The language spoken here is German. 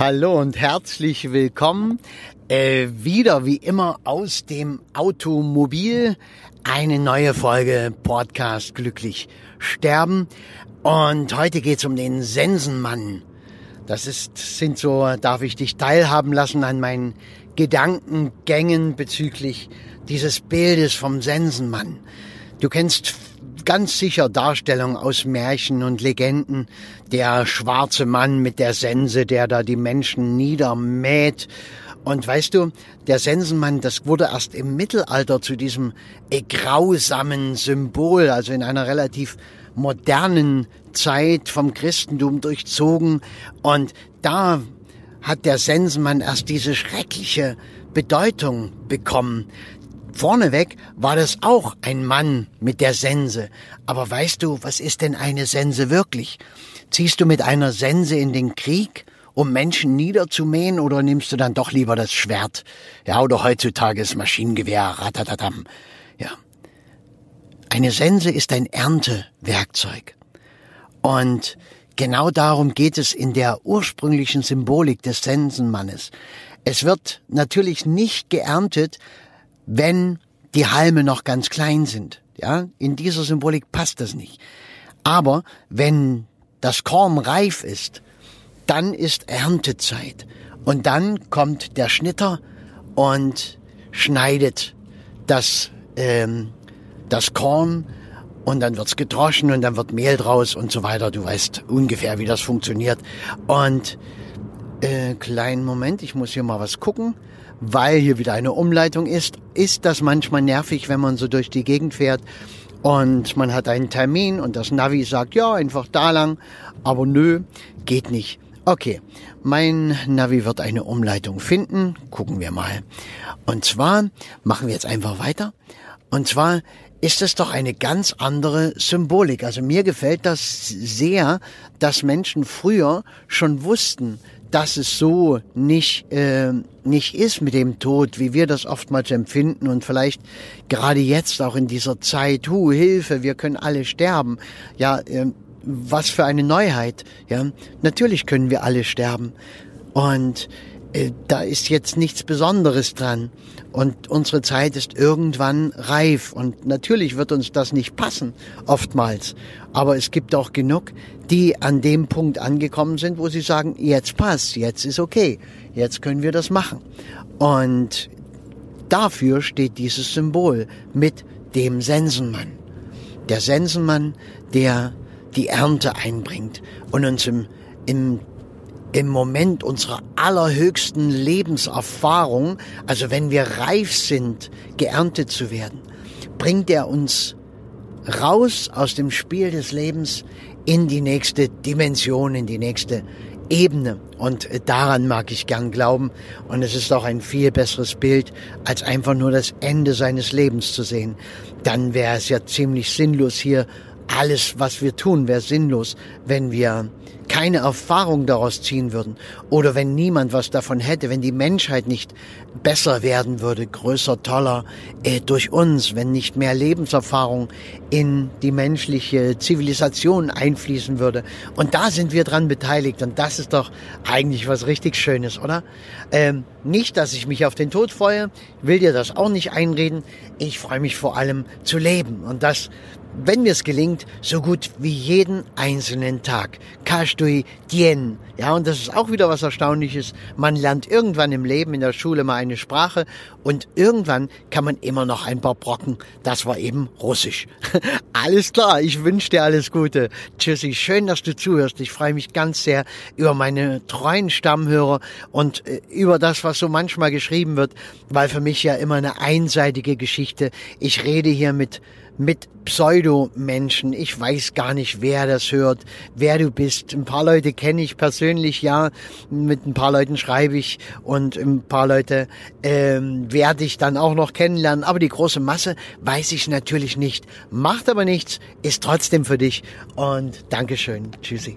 Hallo und herzlich willkommen. Äh, wieder wie immer aus dem Automobil. Eine neue Folge Podcast Glücklich Sterben. Und heute geht's um den Sensenmann. Das ist, sind so, darf ich dich teilhaben lassen an meinen Gedankengängen bezüglich dieses Bildes vom Sensenmann. Du kennst ganz sicher Darstellungen aus Märchen und Legenden. Der schwarze Mann mit der Sense, der da die Menschen niedermäht. Und weißt du, der Sensenmann, das wurde erst im Mittelalter zu diesem grausamen Symbol, also in einer relativ modernen Zeit vom Christentum durchzogen. Und da hat der Sensenmann erst diese schreckliche Bedeutung bekommen. Vorneweg war das auch ein Mann mit der Sense. Aber weißt du, was ist denn eine Sense wirklich? Ziehst du mit einer Sense in den Krieg, um Menschen niederzumähen, oder nimmst du dann doch lieber das Schwert? Ja, oder heutzutage das Maschinengewehr, ratatatam. Ja. Eine Sense ist ein Erntewerkzeug. Und genau darum geht es in der ursprünglichen Symbolik des Sensenmannes. Es wird natürlich nicht geerntet, wenn die Halme noch ganz klein sind. Ja, in dieser Symbolik passt das nicht. Aber wenn das Korn reif ist, dann ist Erntezeit. Und dann kommt der Schnitter und schneidet das, ähm, das Korn und dann wird's gedroschen und dann wird Mehl draus und so weiter. Du weißt ungefähr, wie das funktioniert. Und äh, kleinen Moment, ich muss hier mal was gucken weil hier wieder eine Umleitung ist, ist das manchmal nervig, wenn man so durch die Gegend fährt und man hat einen Termin und das Navi sagt, ja, einfach da lang, aber nö, geht nicht. Okay, mein Navi wird eine Umleitung finden, gucken wir mal. Und zwar machen wir jetzt einfach weiter. Und zwar ist es doch eine ganz andere Symbolik. Also mir gefällt das sehr, dass Menschen früher schon wussten, dass es so nicht, äh, nicht ist mit dem Tod, wie wir das oftmals empfinden und vielleicht gerade jetzt auch in dieser Zeit, hu, Hilfe, wir können alle sterben. Ja, äh, was für eine Neuheit. Ja, natürlich können wir alle sterben. Und da ist jetzt nichts Besonderes dran. Und unsere Zeit ist irgendwann reif. Und natürlich wird uns das nicht passen, oftmals. Aber es gibt auch genug, die an dem Punkt angekommen sind, wo sie sagen, jetzt passt, jetzt ist okay, jetzt können wir das machen. Und dafür steht dieses Symbol mit dem Sensenmann. Der Sensenmann, der die Ernte einbringt und uns im, im im Moment unserer allerhöchsten Lebenserfahrung, also wenn wir reif sind, geerntet zu werden, bringt er uns raus aus dem Spiel des Lebens in die nächste Dimension, in die nächste Ebene. Und daran mag ich gern glauben. Und es ist auch ein viel besseres Bild, als einfach nur das Ende seines Lebens zu sehen. Dann wäre es ja ziemlich sinnlos hier. Alles, was wir tun, wäre sinnlos, wenn wir keine Erfahrung daraus ziehen würden. Oder wenn niemand was davon hätte, wenn die Menschheit nicht besser werden würde, größer, toller äh, durch uns, wenn nicht mehr Lebenserfahrung in die menschliche Zivilisation einfließen würde. Und da sind wir dran beteiligt und das ist doch eigentlich was richtig Schönes, oder? Ähm, nicht, dass ich mich auf den Tod freue, will dir das auch nicht einreden. Ich freue mich vor allem zu leben und das wenn mir es gelingt, so gut wie jeden einzelnen Tag. Kashtui Dien. Ja, und das ist auch wieder was Erstaunliches. Man lernt irgendwann im Leben in der Schule mal eine Sprache und irgendwann kann man immer noch ein paar Brocken. Das war eben Russisch. alles klar, ich wünsche dir alles Gute. Tschüssi, schön, dass du zuhörst. Ich freue mich ganz sehr über meine treuen Stammhörer und äh, über das, was so manchmal geschrieben wird, weil für mich ja immer eine einseitige Geschichte. Ich rede hier mit mit Pseudo-Menschen. Ich weiß gar nicht, wer das hört, wer du bist. Ein paar Leute kenne ich persönlich, ja. Mit ein paar Leuten schreibe ich und ein paar Leute ähm, werde ich dann auch noch kennenlernen. Aber die große Masse weiß ich natürlich nicht. Macht aber nichts, ist trotzdem für dich. Und Dankeschön. Tschüssi.